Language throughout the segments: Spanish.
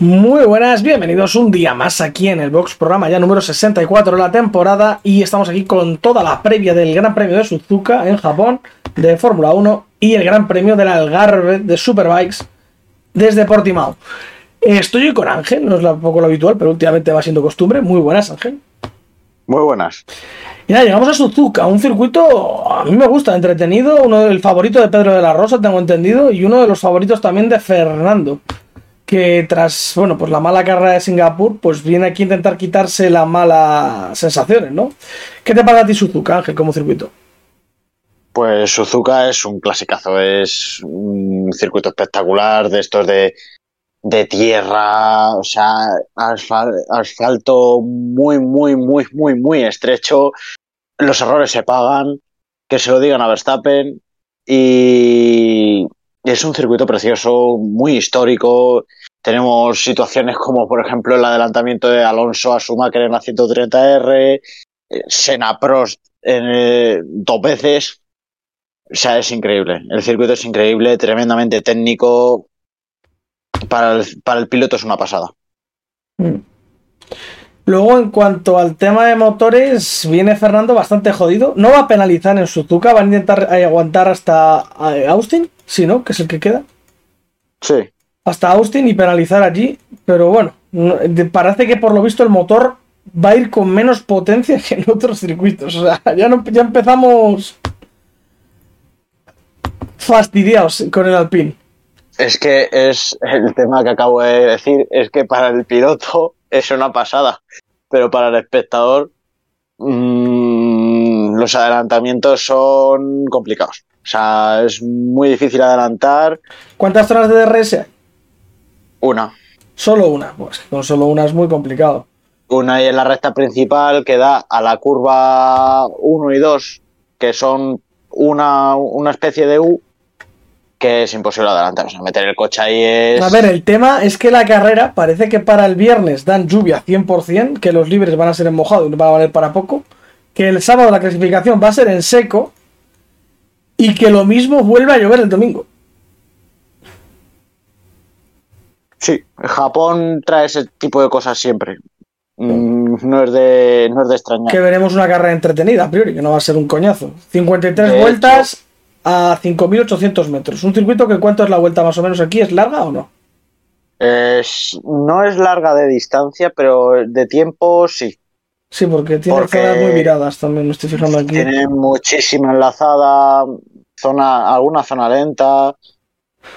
Muy buenas, bienvenidos un día más aquí en el Box, programa ya número 64 de la temporada y estamos aquí con toda la previa del Gran Premio de Suzuka en Japón de Fórmula 1 y el Gran Premio del Algarve de Superbikes desde Portimao. Estoy con Ángel, no es un poco lo habitual, pero últimamente va siendo costumbre. Muy buenas, Ángel. Muy buenas. Y nada, llegamos a Suzuka, un circuito a mí me gusta, entretenido, uno del favorito de Pedro de la Rosa, tengo entendido, y uno de los favoritos también de Fernando, que tras, bueno, pues la mala carrera de Singapur, pues viene aquí a intentar quitarse las malas sensaciones, ¿no? ¿Qué te parece a ti Suzuka, Ángel, como circuito? Pues Suzuka es un clasicazo, es un circuito espectacular de estos de, de tierra, o sea, asfal- asfalto muy, muy, muy, muy, muy estrecho. Los errores se pagan, que se lo digan a Verstappen. Y es un circuito precioso, muy histórico. Tenemos situaciones como, por ejemplo, el adelantamiento de Alonso a Schumacher en la 130R, eh, Senna Prost en, eh, dos veces. O sea, es increíble. El circuito es increíble, tremendamente técnico. Para el, para el piloto es una pasada. Mm. Luego, en cuanto al tema de motores, viene Fernando bastante jodido. No va a penalizar en Suzuka, van a intentar eh, aguantar hasta Austin, sí, ¿no? Que es el que queda. Sí. Hasta Austin y penalizar allí. Pero bueno, parece que por lo visto el motor va a ir con menos potencia que en otros circuitos. O sea, ya, no, ya empezamos fastidiados con el Alpine. Es que es el tema que acabo de decir, es que para el piloto es una pasada, pero para el espectador mm, los adelantamientos son complicados. O sea, es muy difícil adelantar ¿Cuántas zonas de DRS hay? Una. Solo una. Pues con solo una es muy complicado. Una ahí en la recta principal que da a la curva 1 y 2, que son una, una especie de U, que es imposible adelantar. O sea, meter el coche ahí es... A ver, el tema es que la carrera parece que para el viernes dan lluvia 100%, que los libres van a ser en mojado y no van a valer para poco, que el sábado la clasificación va a ser en seco y que lo mismo vuelve a llover el domingo. Sí, Japón trae ese tipo de cosas siempre. Mm, no, es de, no es de extrañar. Que veremos una carrera entretenida a priori, que no va a ser un coñazo. 53 De vueltas a 5.800 metros. Un circuito que cuánto es la vuelta más o menos aquí, ¿es larga o no? Es- no es larga de distancia, pero de tiempo sí. Sí, porque tiene Porque- zonas muy viradas también, me estoy fijando aquí. Tiene muchísima enlazada, zona, alguna zona lenta.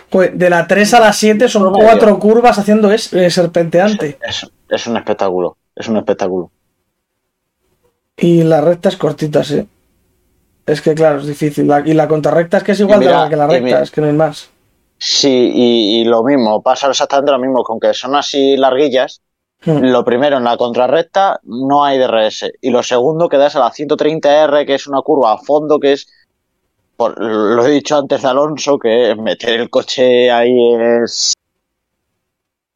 Pues de la 3 a la 7 son Promedio. cuatro curvas haciendo es, eh, serpenteante. Es, es un espectáculo. Es un espectáculo. Y la recta es cortita, sí. Es que claro, es difícil. La- y la contrarrecta es que es igual de larga que la recta, es que no hay más. Sí, y, y lo mismo, pasa exactamente lo mismo, con que son así larguillas. Hmm. Lo primero, en la contrarrecta no hay DRS. Y lo segundo, que das a la 130R, que es una curva a fondo, que es, por, lo he dicho antes de Alonso, que meter el coche ahí es,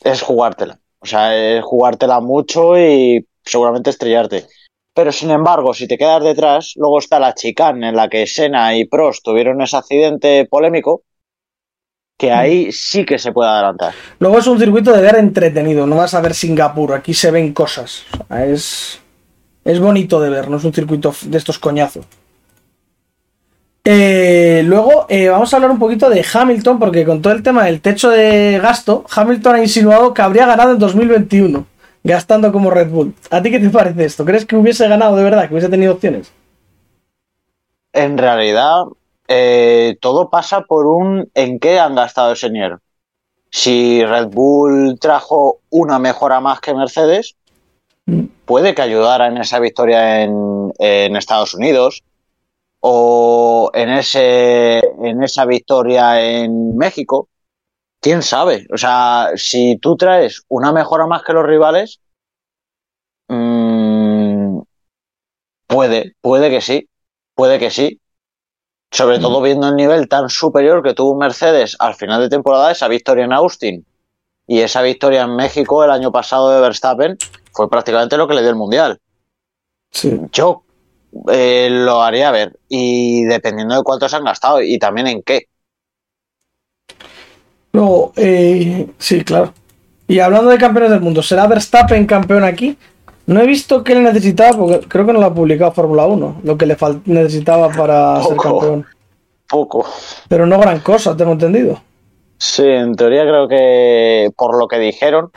es jugártela. O sea, es jugártela mucho y seguramente estrellarte. Pero sin embargo, si te quedas detrás, luego está la chicane en la que Senna y Prost tuvieron ese accidente polémico, que ahí sí que se puede adelantar. Luego es un circuito de ver entretenido, no vas a ver Singapur, aquí se ven cosas. O sea, es, es bonito de ver, no es un circuito de estos coñazos. Eh, luego eh, vamos a hablar un poquito de Hamilton, porque con todo el tema del techo de gasto, Hamilton ha insinuado que habría ganado en 2021, gastando como Red Bull. ¿A ti qué te parece esto? ¿Crees que hubiese ganado de verdad, que hubiese tenido opciones? En realidad, eh, todo pasa por un en qué han gastado ese dinero. Si Red Bull trajo una mejora más que Mercedes, Mm. puede que ayudara en esa victoria en, en Estados Unidos o en, ese, en esa victoria en México. ¿Quién sabe? O sea, si tú traes una mejora más que los rivales, mm, puede, puede que sí, puede que sí. Sobre todo viendo el nivel tan superior que tuvo Mercedes al final de temporada, esa victoria en Austin y esa victoria en México el año pasado de Verstappen fue prácticamente lo que le dio el mundial. Sí. Yo eh, lo haría ver y dependiendo de cuánto se han gastado y también en qué. Luego, eh, sí, claro. Y hablando de campeones del mundo, ¿será Verstappen campeón aquí? No he visto qué le necesitaba, porque creo que no lo ha publicado Fórmula 1, lo que le necesitaba para ser campeón. Poco. Pero no gran cosa, tengo entendido. Sí, en teoría creo que por lo que dijeron.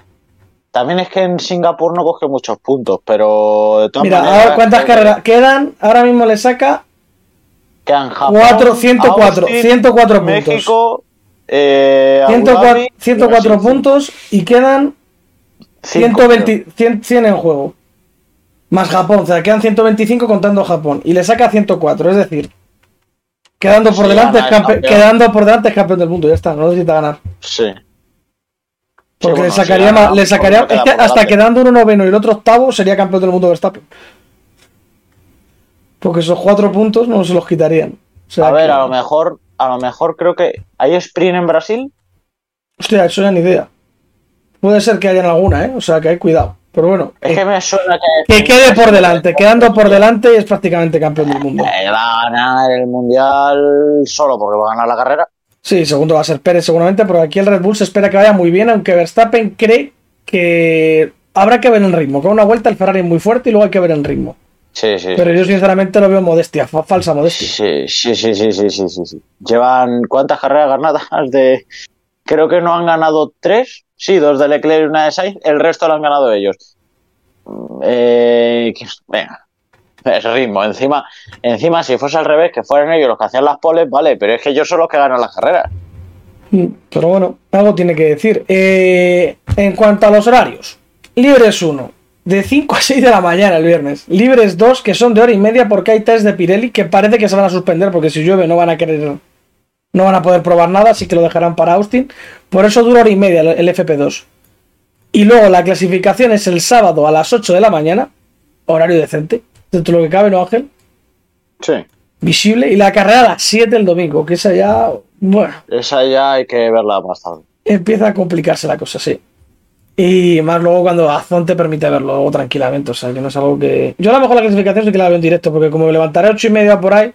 También es que en Singapur no coge muchos puntos, pero de todas Mira, ahora cuántas carreras quedan. Ahora mismo le saca. Quedan Japón, 4, 104, 104 puntos. México, eh, 104, 104 puntos y quedan 120, 100, 100 en juego. Más Japón, o sea, quedan 125 contando Japón. Y le saca 104, es decir, quedando por, delante, quedando por delante es campeón del mundo, ya está, no necesita ganar. Sí. Porque le sacaría, más, le sacaría es que hasta quedando uno noveno y el otro octavo sería campeón del mundo Verstappen. Porque esos cuatro puntos no se los quitarían. a ver, a lo mejor, a lo mejor creo que. ¿Hay sprint en Brasil? Hostia, eso ya ni idea. Puede ser que haya alguna, ¿eh? O sea que hay cuidado. Pero bueno. Es que me suena que. Que quede por delante. Quedando por delante es prácticamente campeón del mundo. Eh, va a ganar el mundial solo porque va a ganar la carrera. Sí, segundo va a ser Pérez seguramente, pero aquí el Red Bull se espera que vaya muy bien, aunque Verstappen cree que habrá que ver el ritmo. Con una vuelta el Ferrari es muy fuerte y luego hay que ver el ritmo. Sí, sí. Pero yo sinceramente lo veo modestia, falsa modestia. Sí, sí, sí, sí, sí, sí, sí. Llevan cuántas carreras ganadas de. Creo que no han ganado tres Sí, dos de Leclerc y una de Sainz, el resto lo han ganado ellos. Eh, venga, es ritmo. Encima, encima, si fuese al revés, que fueran ellos los que hacían las poles, vale, pero es que ellos son los que ganan las carreras. Mm, pero bueno, algo tiene que decir. Eh, en cuanto a los horarios, libres 1, de 5 a 6 de la mañana el viernes. Libres 2, que son de hora y media porque hay test de Pirelli que parece que se van a suspender porque si llueve no van a querer no van a poder probar nada, así que lo dejarán para Austin. Por eso dura hora y media el FP2. Y luego la clasificación es el sábado a las 8 de la mañana, horario decente, dentro de lo que cabe, ¿no, Ángel? Sí. Visible. Y la carrera a las 7 el domingo, que esa ya, bueno. Esa ya hay que verla más tarde. Empieza a complicarse la cosa, sí. Y más luego cuando Azón te permite verlo tranquilamente, o sea, que no es algo que... Yo a lo mejor la clasificación sí que la veo en directo, porque como me levantaré a 8 y media por ahí,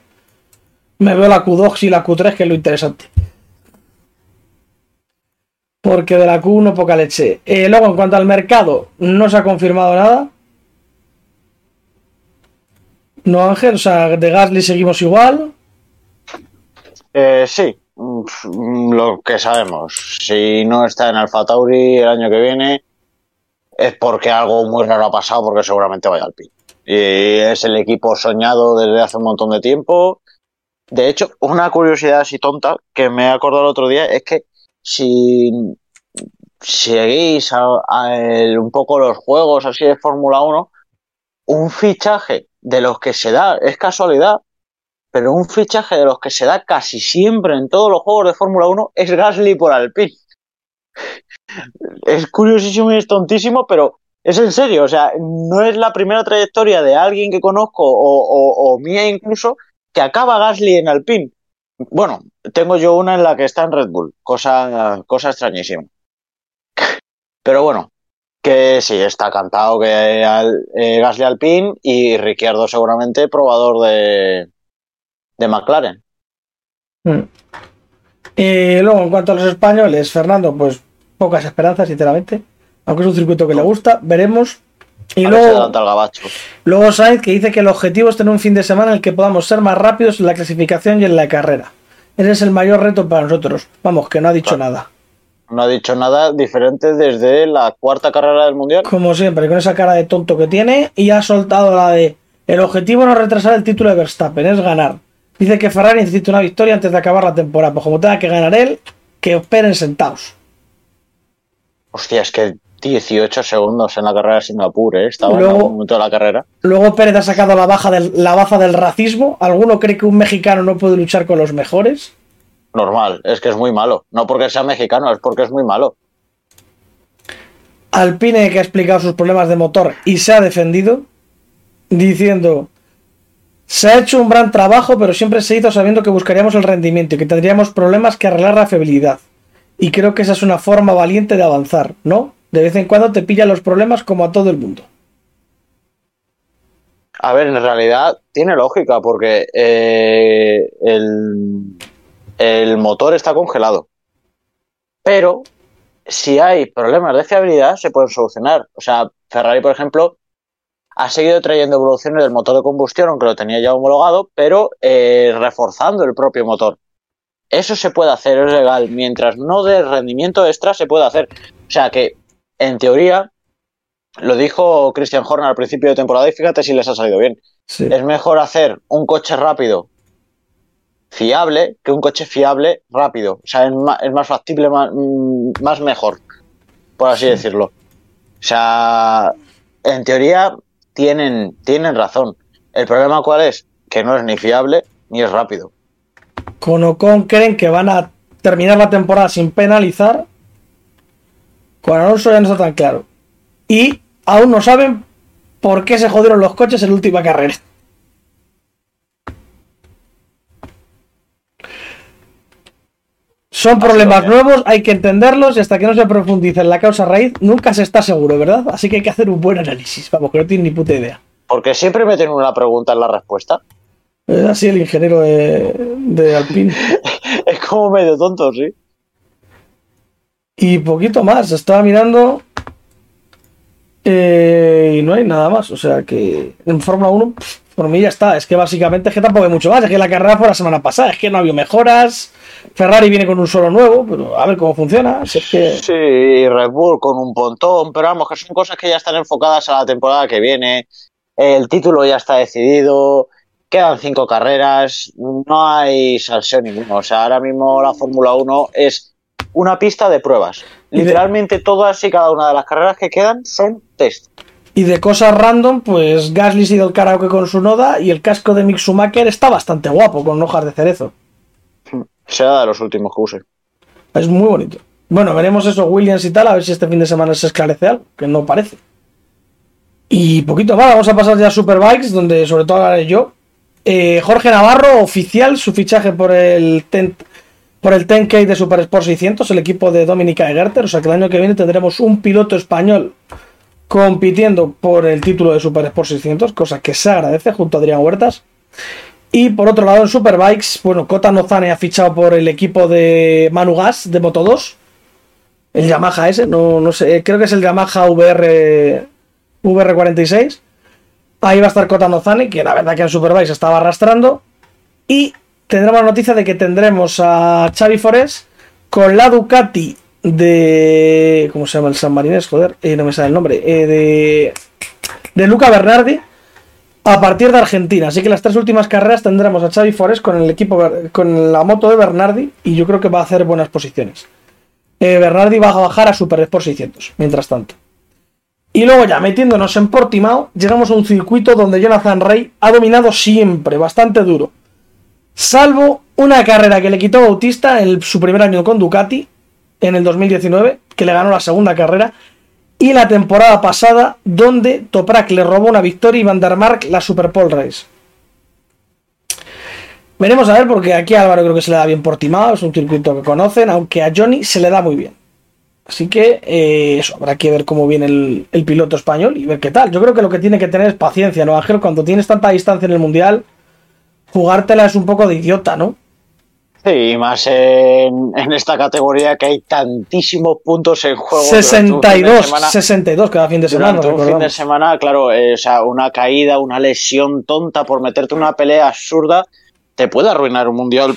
me veo la Q2 y la Q3, que es lo interesante. Porque de la Q1 poca leche. Eh, luego, en cuanto al mercado, no se ha confirmado nada. No, Ángel, o sea, de Gasly seguimos igual. Eh, sí, mm, lo que sabemos. Si no está en Alfa Tauri el año que viene, es porque algo muy raro ha pasado, porque seguramente vaya al PIN. Y es el equipo soñado desde hace un montón de tiempo de hecho, una curiosidad así tonta que me he acordado el otro día es que si seguís un poco los juegos así de Fórmula 1, un fichaje de los que se da, es casualidad, pero un fichaje de los que se da casi siempre en todos los juegos de Fórmula 1 es Gasly por Alpine. Es curiosísimo y es tontísimo, pero es en serio, o sea, no es la primera trayectoria de alguien que conozco o, o mía incluso que acaba Gasly en Alpine. Bueno, tengo yo una en la que está en Red Bull, cosa, cosa extrañísima. Pero bueno, que sí, está cantado que eh, Gasly Alpine y Ricciardo seguramente probador de, de McLaren. Hmm. Y luego, en cuanto a los españoles, Fernando, pues pocas esperanzas, sinceramente. Aunque es un circuito que le gusta, veremos. Y luego, luego Sainz que dice que el objetivo es tener un fin de semana en el que podamos ser más rápidos en la clasificación y en la carrera. Ese es el mayor reto para nosotros. Vamos, que no ha dicho nada. No ha dicho nada diferente desde la cuarta carrera del Mundial. Como siempre, con esa cara de tonto que tiene y ha soltado la de el objetivo no es retrasar el título de Verstappen, es ganar. Dice que Ferrari necesita una victoria antes de acabar la temporada. Pues como tenga que ganar él, que esperen sentados. Hostia, es que 18 segundos en la carrera de Singapur, ¿eh? Estaba luego, en algún momento de la carrera. Luego Pérez ha sacado la, baja del, la baza del racismo. ¿Alguno cree que un mexicano no puede luchar con los mejores? Normal, es que es muy malo. No porque sea mexicano, es porque es muy malo. Alpine que ha explicado sus problemas de motor y se ha defendido diciendo se ha hecho un gran trabajo pero siempre se hizo sabiendo que buscaríamos el rendimiento y que tendríamos problemas que arreglar la fiabilidad y creo que esa es una forma valiente de avanzar, ¿no? de vez en cuando te pillan los problemas como a todo el mundo. A ver, en realidad tiene lógica porque eh, el, el motor está congelado. Pero si hay problemas de fiabilidad, se pueden solucionar. O sea, Ferrari, por ejemplo, ha seguido trayendo evoluciones del motor de combustión, aunque lo tenía ya homologado, pero eh, reforzando el propio motor. Eso se puede hacer, es legal. Mientras no dé rendimiento extra, se puede hacer. O sea que, en teoría, lo dijo Christian Horner al principio de temporada y fíjate si les ha salido bien. Sí. Es mejor hacer un coche rápido fiable que un coche fiable rápido. O sea, es más, es más factible, más, mm, más, mejor, por así decirlo. O sea, en teoría tienen, tienen razón. El problema cuál es? Que no es ni fiable ni es rápido. Con Ocon creen que van a terminar la temporada sin penalizar. Con Alonso ya no está tan claro. Y aún no saben por qué se jodieron los coches en la última carrera. Son problemas nuevos, hay que entenderlos y hasta que no se profundice en la causa raíz, nunca se está seguro, ¿verdad? Así que hay que hacer un buen análisis, vamos, que no tiene ni puta idea. Porque siempre meten una pregunta en la respuesta. Es así el ingeniero de, de Alpine. es como medio tonto, sí. Y poquito más, estaba mirando eh, y no hay nada más. O sea que en Fórmula 1, pff, por mí ya está. Es que básicamente es que tampoco hay mucho más. Es que la carrera fue la semana pasada, es que no ha habido mejoras. Ferrari viene con un solo nuevo, pero a ver cómo funciona. Si es que... Sí, Red Bull con un pontón, pero vamos, que son cosas que ya están enfocadas a la temporada que viene. El título ya está decidido, quedan cinco carreras, no hay salseo ninguno. O sea, ahora mismo la Fórmula 1 es una pista de pruebas. Literalmente todas y cada una de las carreras que quedan son test. Y de cosas random, pues Gasly ha ido el karaoke con su noda y el casco de Mick Schumacher está bastante guapo, con hojas de cerezo. Será de los últimos que use. Es muy bonito. Bueno, veremos eso, Williams y tal, a ver si este fin de semana se esclarece algo, que no parece. Y poquito más, vamos a pasar ya a Superbikes, donde sobre todo hablaré yo. Eh, Jorge Navarro, oficial, su fichaje por el ten, por el 10K de Super Sport 600, el equipo de Dominica Egerter. O sea que el año que viene tendremos un piloto español compitiendo por el título de Super Sport 600, cosa que se agradece junto a Adrián Huertas. Y por otro lado, en Superbikes, bueno, Kota Nozane ha fichado por el equipo de Manu Gas de Moto 2. El Yamaha ese, no, no sé, creo que es el Yamaha VR, VR46. Ahí va a estar Kota Nozane, que la verdad que en Superbikes estaba arrastrando. Y tendremos la noticia de que tendremos a Xavi Forés con la Ducati de. ¿Cómo se llama el San Marinés? Joder, eh, no me sale el nombre. Eh, de. De Luca Bernardi a partir de Argentina. Así que las tres últimas carreras tendremos a Xavi Forés con el equipo con la moto de Bernardi y yo creo que va a hacer buenas posiciones. Eh, Bernardi va a bajar a Super Sport 600, mientras tanto. Y luego ya metiéndonos en Portimao, llegamos a un circuito donde Jonathan Rey ha dominado siempre, bastante duro. Salvo una carrera que le quitó Bautista en su primer año con Ducati, en el 2019, que le ganó la segunda carrera, y la temporada pasada, donde Toprak le robó una victoria y Van der Mark la Super Pole Race. Veremos a ver, porque aquí a Álvaro creo que se le da bien Portimao, es un circuito que conocen, aunque a Johnny se le da muy bien. Así que eh, eso, habrá que ver cómo viene el, el, piloto español y ver qué tal. Yo creo que lo que tiene que tener es paciencia, ¿no, Ángel? Cuando tienes tanta distancia en el Mundial, jugártela es un poco de idiota, ¿no? Sí, más en, en, esta categoría que hay tantísimos puntos en juego. 62, semana, 62 cada fin de semana. Un fin de semana, claro, eh, o sea, una caída, una lesión tonta por meterte una pelea absurda, te puede arruinar un mundial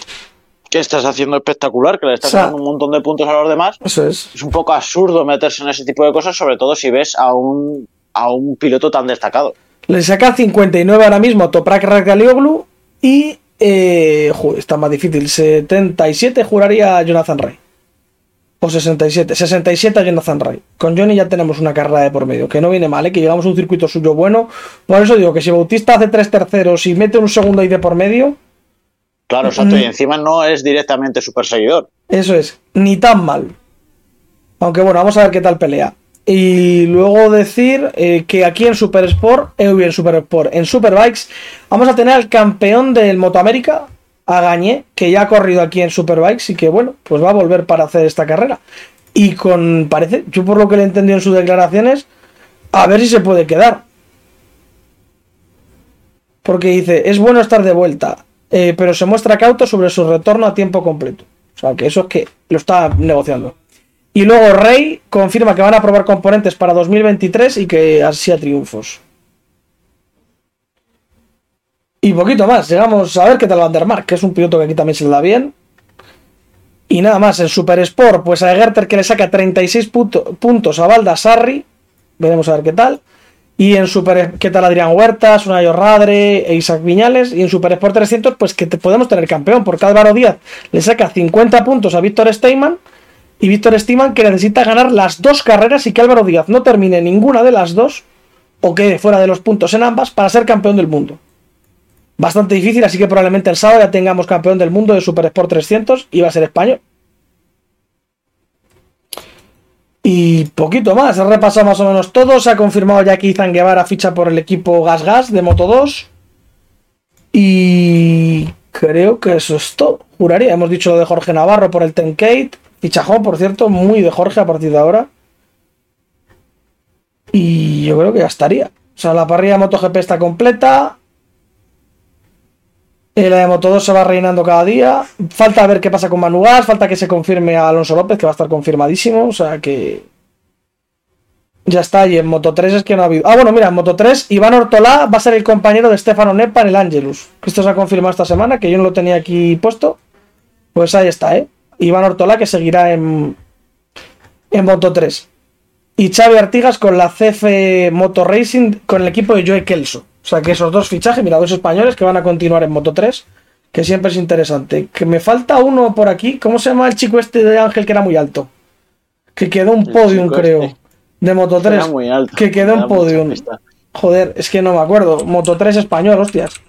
que estás haciendo espectacular, que le estás o sea, dando un montón de puntos a los demás. Eso es. Es un poco absurdo meterse en ese tipo de cosas, sobre todo si ves a un, a un piloto tan destacado. Le saca 59 ahora mismo Toprak Razgalioglu y eh, está más difícil. 77 juraría a Jonathan Ray. O 67. 67 a Jonathan Ray. Con Johnny ya tenemos una carrera de por medio. Que no viene mal, ¿eh? que llegamos a un circuito suyo bueno. Por eso digo que si Bautista hace tres terceros y mete un segundo ahí de por medio. Claro, exacto. Y encima no es directamente su perseguidor. Eso es. Ni tan mal. Aunque bueno, vamos a ver qué tal pelea. Y luego decir eh, que aquí en Super Sport, eh, en Super Sport, en Superbikes, vamos a tener al campeón del Motoamérica, a Gañé, que ya ha corrido aquí en Superbikes y que bueno, pues va a volver para hacer esta carrera. Y con, parece, yo por lo que le he entendido en sus declaraciones, a ver si se puede quedar. Porque dice, es bueno estar de vuelta, eh, pero se muestra cauto sobre su retorno a tiempo completo. O sea, que eso es que lo está negociando. Y luego Rey confirma que van a probar componentes para 2023 y que así a triunfos. Y poquito más, llegamos a ver qué tal Van der Mark, que es un piloto que aquí también se le da bien. Y nada más, en Super Sport, pues a Gerter que le saca 36 puntos a Valda Sarri. Veremos a ver qué tal. Y en Super, ¿qué tal Adrián Huertas, Una Radre e Isaac Viñales? Y en Super Sport 300, pues que podemos tener campeón, porque Álvaro Díaz le saca 50 puntos a Víctor Steyman. Y Víctor Steyman que necesita ganar las dos carreras y que Álvaro Díaz no termine ninguna de las dos, o quede fuera de los puntos en ambas, para ser campeón del mundo bastante difícil, así que probablemente el sábado ya tengamos campeón del mundo de Super Sport 300 y va a ser español. Y poquito más, he repasado más o menos todo. Se ha confirmado ya que Izan Guevara ficha por el equipo Gas Gas de Moto 2. Y creo que eso es todo. Juraría, hemos dicho lo de Jorge Navarro por el Tenkate. Fichajón, por cierto, muy de Jorge a partir de ahora. Y yo creo que ya estaría. O sea, la parrilla MotoGP está completa. Eh, la de Moto 2 se va reinando cada día. Falta ver qué pasa con Manugas, falta que se confirme a Alonso López, que va a estar confirmadísimo. O sea que. Ya está. Y en Moto 3 es que no ha habido. Ah, bueno, mira, en Moto 3, Iván Ortolá va a ser el compañero de Stefano Nepa en el Angelus. Esto se ha confirmado esta semana, que yo no lo tenía aquí puesto. Pues ahí está, ¿eh? Iván Ortolá que seguirá en, en Moto 3. Y Xavi Artigas con la CF Moto Racing con el equipo de Joe Kelso. O sea que esos dos fichajes, mira, dos españoles que van a continuar en Moto 3, que siempre es interesante. Que me falta uno por aquí. ¿Cómo se llama el chico este de Ángel que era muy alto? Que quedó un podium, creo. Este. De Moto 3. muy alto. Que quedó un podium. Joder, es que no me acuerdo. Moto 3 español, hostias.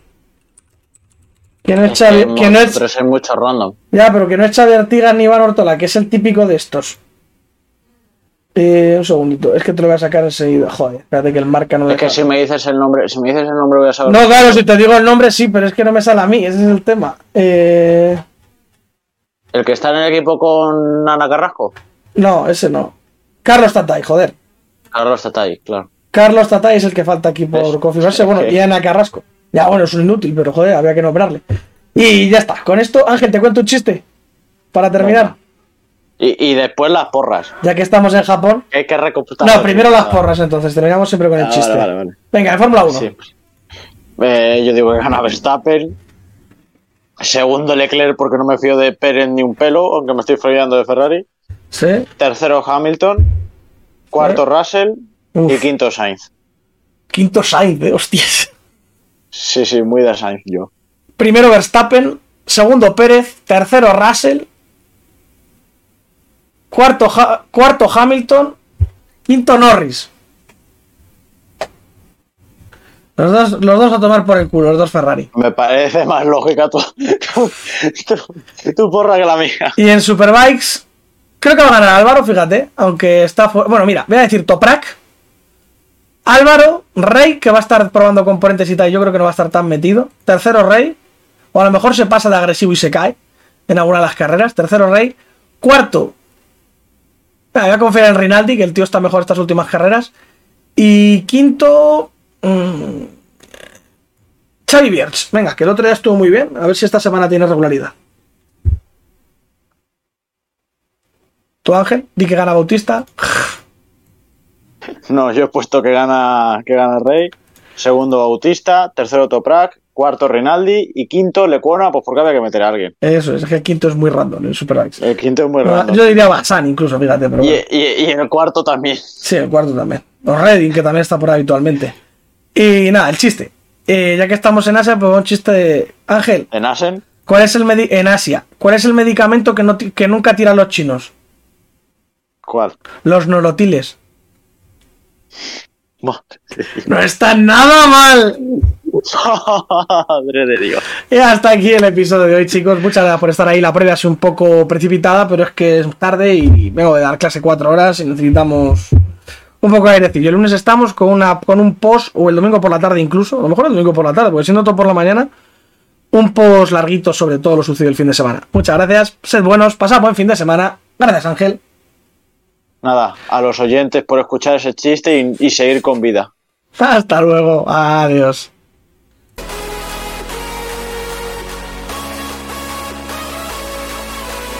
Que no es, Xavi, que, no es, es mucho random. Ya, pero que no es Xavi Artigas ni Iván Ortola, que es el típico de estos. Eh, un segundito, es que te lo voy a sacar enseguida. Joder, espérate que el marca no Es que si me dices el nombre, si me dices el nombre voy a saber. No, claro, si te digo el nombre sí, pero es que no me sale a mí, ese es el tema. Eh... ¿El que está en el equipo con Ana Carrasco? No, ese no. Carlos Tatay, joder. Carlos Tatay, claro. Carlos Tatay es el que falta aquí por confirmarse. Bueno, y Ana Carrasco. Ya, bueno, es un inútil, pero joder, había que nombrarle. Y ya está. Con esto, Ángel, te cuento un chiste. Para terminar. Y, después las porras. Ya que estamos en Japón. Hay que recomputar. No, primero las porras, entonces. Terminamos siempre con el ah, chiste. Vale, vale, Venga, en Fórmula 1. Eh, yo digo que gana Verstappen. Segundo Leclerc porque no me fío de Pérez ni un pelo, aunque me estoy fallando de Ferrari. Sí. Tercero Hamilton. Cuarto Russell. Y quinto Sainz. Quinto Sainz, eh, hostias. Sí, sí, muy de Sainz yo. Primero Verstappen. Segundo Pérez. Tercero Russell. Cuarto, cuarto Hamilton. Quinto Norris. Los dos, los dos a tomar por el culo, los dos Ferrari. Me parece más lógica tu, tu, porra que la mía. Y en Superbikes, creo que va a ganar Álvaro, fíjate. Aunque está. Bueno, mira, voy a decir Toprak. Álvaro, Rey, que va a estar probando componentes y tal. Yo creo que no va a estar tan metido. Tercero, Rey. O a lo mejor se pasa de agresivo y se cae en alguna de las carreras. Tercero, Rey. Cuarto, voy a confiar en Rinaldi, que el tío está mejor estas últimas carreras. Y quinto. Mmm, Xavi. Venga, que el otro día estuvo muy bien. A ver si esta semana tiene regularidad. ¿Tu Ángel? Di que gana Bautista. No, yo he puesto que gana, que gana Rey. Segundo Bautista. Tercero Toprak cuarto Rinaldi y quinto Lecuona, pues porque había que meter a alguien. Eso, es que el quinto es muy random en Superbikes. El quinto es muy random. Yo diría Basan incluso, fíjate. Pero y, y, el cuarto también. Sí, el cuarto también. O Redding, que también está por ahí habitualmente. Y nada, el chiste. Eh, ya que estamos en Asia, pues un chiste de Ángel. ¿En Asia? ¿Cuál es el en Asia? ¿Cuál es el medicamento que, no que nunca tiran los chinos? ¿Cuál? Los norotiles. No está nada mal. Madre de Dios. Y hasta aquí el episodio de hoy, chicos. Muchas gracias por estar ahí. La previa es un poco precipitada, pero es que es tarde y vengo de dar clase cuatro horas y necesitamos un poco de airecillo. El lunes estamos con, una, con un post, o el domingo por la tarde incluso, a lo mejor el domingo por la tarde, porque siendo todo por la mañana, un post larguito sobre todo lo sucedido el fin de semana. Muchas gracias, sed buenos, pasad buen fin de semana. Gracias, Ángel. Nada, a los oyentes por escuchar ese chiste y seguir con vida. Hasta luego, adiós.